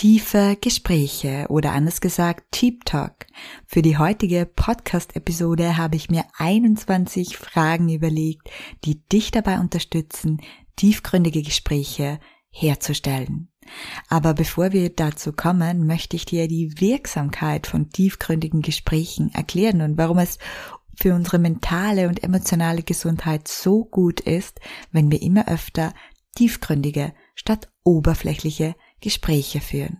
Tiefe Gespräche oder anders gesagt Deep Talk. Für die heutige Podcast-Episode habe ich mir 21 Fragen überlegt, die dich dabei unterstützen, tiefgründige Gespräche herzustellen. Aber bevor wir dazu kommen, möchte ich dir die Wirksamkeit von tiefgründigen Gesprächen erklären und warum es für unsere mentale und emotionale Gesundheit so gut ist, wenn wir immer öfter tiefgründige statt oberflächliche Gespräche führen.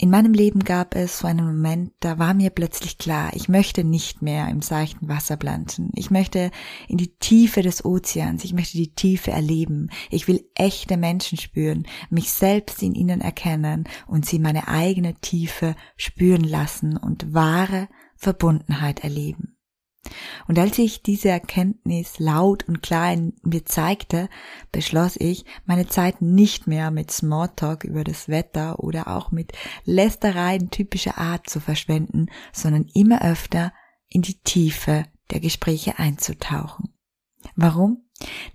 In meinem Leben gab es so einen Moment, da war mir plötzlich klar, ich möchte nicht mehr im seichten Wasser planschen. Ich möchte in die Tiefe des Ozeans, ich möchte die Tiefe erleben. Ich will echte Menschen spüren, mich selbst in ihnen erkennen und sie meine eigene Tiefe spüren lassen und wahre Verbundenheit erleben. Und als ich diese Erkenntnis laut und klar in mir zeigte, beschloss ich, meine Zeit nicht mehr mit Smalltalk über das Wetter oder auch mit Lästereien typischer Art zu verschwenden, sondern immer öfter in die Tiefe der Gespräche einzutauchen. Warum?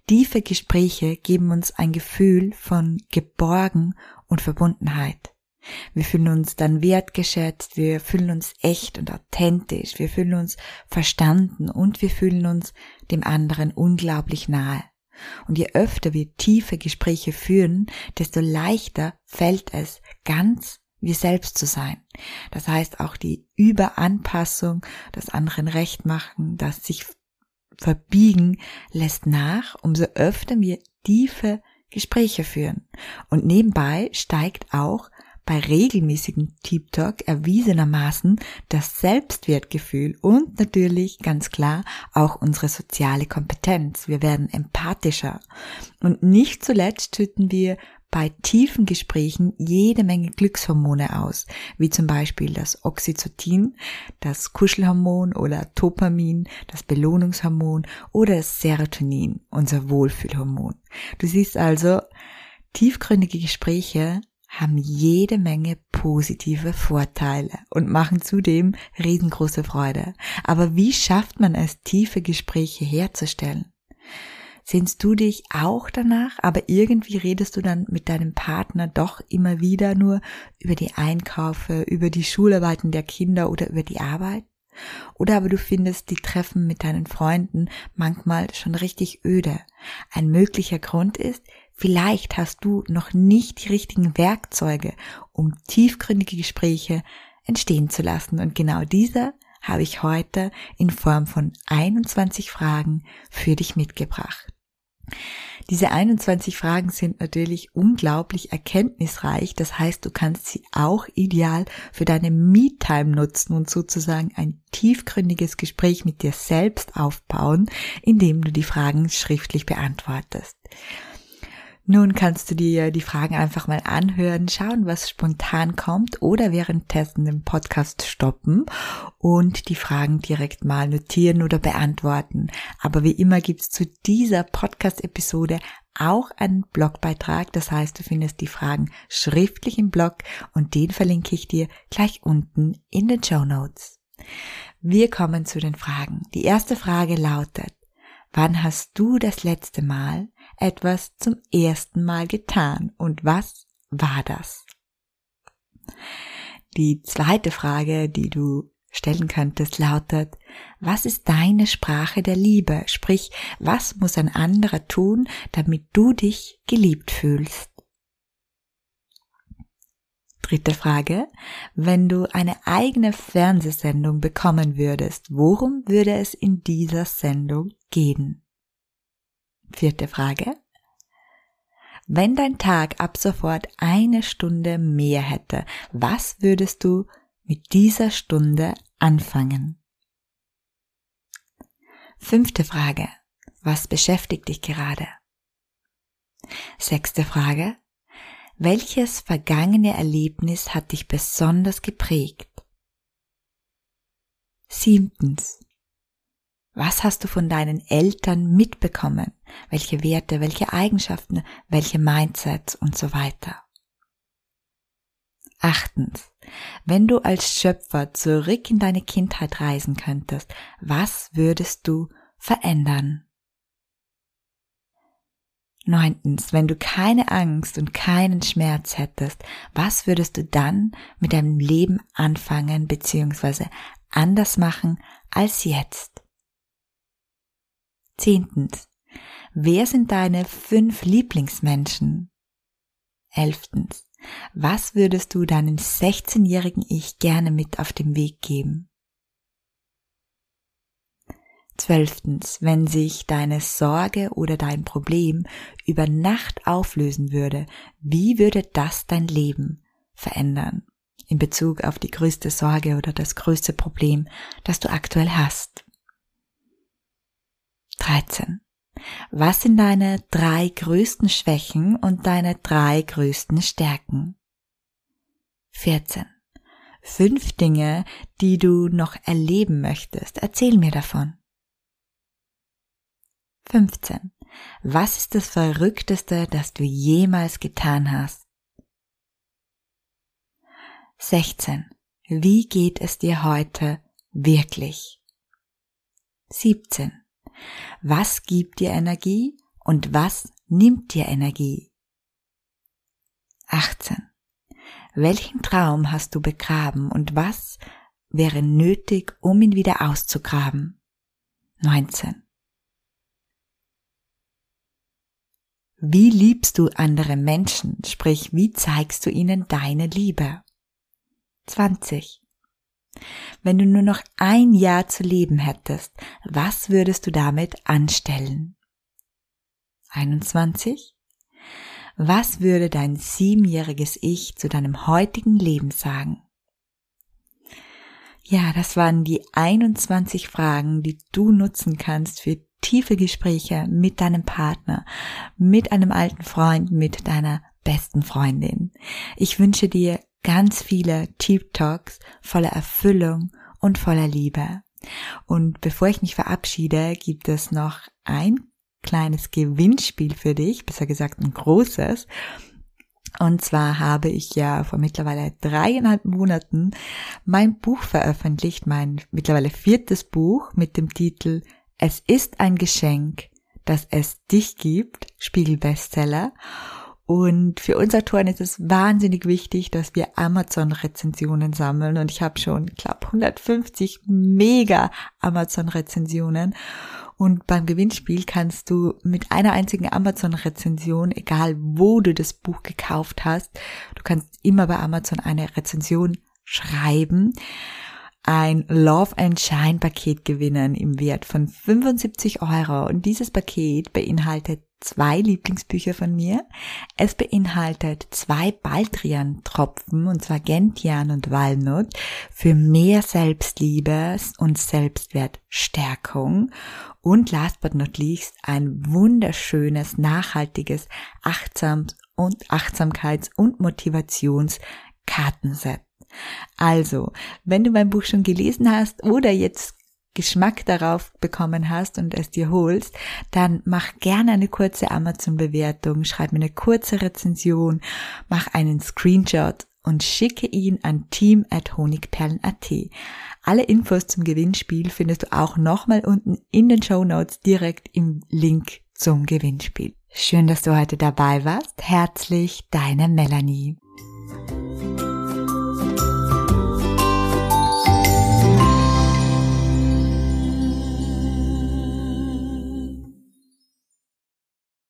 Tiefe Gespräche geben uns ein Gefühl von Geborgen und Verbundenheit. Wir fühlen uns dann wertgeschätzt, wir fühlen uns echt und authentisch, wir fühlen uns verstanden und wir fühlen uns dem anderen unglaublich nahe. Und je öfter wir tiefe Gespräche führen, desto leichter fällt es, ganz wir selbst zu sein. Das heißt auch die Überanpassung, das anderen recht machen, das sich verbiegen, lässt nach, umso öfter wir tiefe Gespräche führen. Und nebenbei steigt auch bei regelmäßigen Deep Talk erwiesenermaßen das Selbstwertgefühl und natürlich ganz klar auch unsere soziale Kompetenz. Wir werden empathischer. Und nicht zuletzt schütten wir bei tiefen Gesprächen jede Menge Glückshormone aus, wie zum Beispiel das Oxytocin, das Kuschelhormon oder Dopamin, das Belohnungshormon oder das Serotonin, unser Wohlfühlhormon. Du siehst also, tiefgründige Gespräche haben jede Menge positive Vorteile und machen zudem riesengroße Freude. Aber wie schafft man es, tiefe Gespräche herzustellen? Sehnst du dich auch danach, aber irgendwie redest du dann mit deinem Partner doch immer wieder nur über die Einkaufe, über die Schularbeiten der Kinder oder über die Arbeit? Oder aber du findest die Treffen mit deinen Freunden manchmal schon richtig öde. Ein möglicher Grund ist, Vielleicht hast du noch nicht die richtigen Werkzeuge, um tiefgründige Gespräche entstehen zu lassen. Und genau diese habe ich heute in Form von 21 Fragen für dich mitgebracht. Diese 21 Fragen sind natürlich unglaublich erkenntnisreich. Das heißt, du kannst sie auch ideal für deine Me-Time nutzen und sozusagen ein tiefgründiges Gespräch mit dir selbst aufbauen, indem du die Fragen schriftlich beantwortest. Nun kannst du dir die Fragen einfach mal anhören, schauen, was spontan kommt oder währenddessen den Podcast stoppen und die Fragen direkt mal notieren oder beantworten. Aber wie immer gibt's zu dieser Podcast-Episode auch einen Blogbeitrag. Das heißt, du findest die Fragen schriftlich im Blog und den verlinke ich dir gleich unten in den Show Notes. Wir kommen zu den Fragen. Die erste Frage lautet, wann hast du das letzte Mal etwas zum ersten Mal getan und was war das? Die zweite Frage, die du stellen könntest, lautet, was ist deine Sprache der Liebe? Sprich, was muss ein anderer tun, damit du dich geliebt fühlst? Dritte Frage. Wenn du eine eigene Fernsehsendung bekommen würdest, worum würde es in dieser Sendung gehen? Vierte Frage. Wenn dein Tag ab sofort eine Stunde mehr hätte, was würdest du mit dieser Stunde anfangen? Fünfte Frage. Was beschäftigt dich gerade? Sechste Frage. Welches vergangene Erlebnis hat dich besonders geprägt? Siebtens. Was hast du von deinen Eltern mitbekommen? Welche Werte, welche Eigenschaften, welche Mindsets und so weiter? Achtens. Wenn du als Schöpfer zurück in deine Kindheit reisen könntest, was würdest du verändern? Neuntens, wenn du keine Angst und keinen Schmerz hättest, was würdest du dann mit deinem Leben anfangen bzw. anders machen als jetzt? Zehntens, wer sind deine fünf Lieblingsmenschen? Elftens, was würdest du deinem 16-jährigen Ich gerne mit auf den Weg geben? Zwölftens, wenn sich deine Sorge oder dein Problem über Nacht auflösen würde, wie würde das dein Leben verändern? In Bezug auf die größte Sorge oder das größte Problem, das du aktuell hast. 13. Was sind deine drei größten Schwächen und deine drei größten Stärken? 14. Fünf Dinge, die du noch erleben möchtest. Erzähl mir davon. 15. Was ist das Verrückteste, das du jemals getan hast? 16. Wie geht es dir heute wirklich? 17. Was gibt dir Energie und was nimmt dir Energie? 18. Welchen Traum hast du begraben und was wäre nötig, um ihn wieder auszugraben? 19. Wie liebst du andere Menschen? Sprich, wie zeigst du ihnen deine Liebe? 20. Wenn du nur noch ein Jahr zu leben hättest, was würdest du damit anstellen? 21. Was würde dein siebenjähriges Ich zu deinem heutigen Leben sagen? Ja, das waren die 21 Fragen, die du nutzen kannst für tiefe Gespräche mit deinem Partner, mit einem alten Freund, mit deiner besten Freundin. Ich wünsche dir ganz viele Deep Talks voller Erfüllung und voller Liebe. Und bevor ich mich verabschiede, gibt es noch ein kleines Gewinnspiel für dich, besser gesagt ein großes. Und zwar habe ich ja vor mittlerweile dreieinhalb Monaten mein Buch veröffentlicht, mein mittlerweile viertes Buch mit dem Titel es ist ein Geschenk, dass es dich gibt, Spiegel-Bestseller. Und für uns Autoren ist es wahnsinnig wichtig, dass wir Amazon-Rezensionen sammeln. Und ich habe schon, glaube, 150 mega Amazon-Rezensionen. Und beim Gewinnspiel kannst du mit einer einzigen Amazon-Rezension, egal wo du das Buch gekauft hast, du kannst immer bei Amazon eine Rezension schreiben ein Love and Shine Paket gewinnen im Wert von 75 Euro. Und dieses Paket beinhaltet zwei Lieblingsbücher von mir. Es beinhaltet zwei Baldrian-Tropfen, und zwar Gentian und Walnut, für mehr Selbstliebe und Selbstwertstärkung. Und last but not least ein wunderschönes, nachhaltiges Achtsam und Achtsamkeits- und Motivationskartenset. Also, wenn du mein Buch schon gelesen hast oder jetzt Geschmack darauf bekommen hast und es dir holst, dann mach gerne eine kurze Amazon-Bewertung, schreib mir eine kurze Rezension, mach einen Screenshot und schicke ihn an team at honigperlen.at. Alle Infos zum Gewinnspiel findest du auch nochmal unten in den Show Notes direkt im Link zum Gewinnspiel. Schön, dass du heute dabei warst. Herzlich, deine Melanie.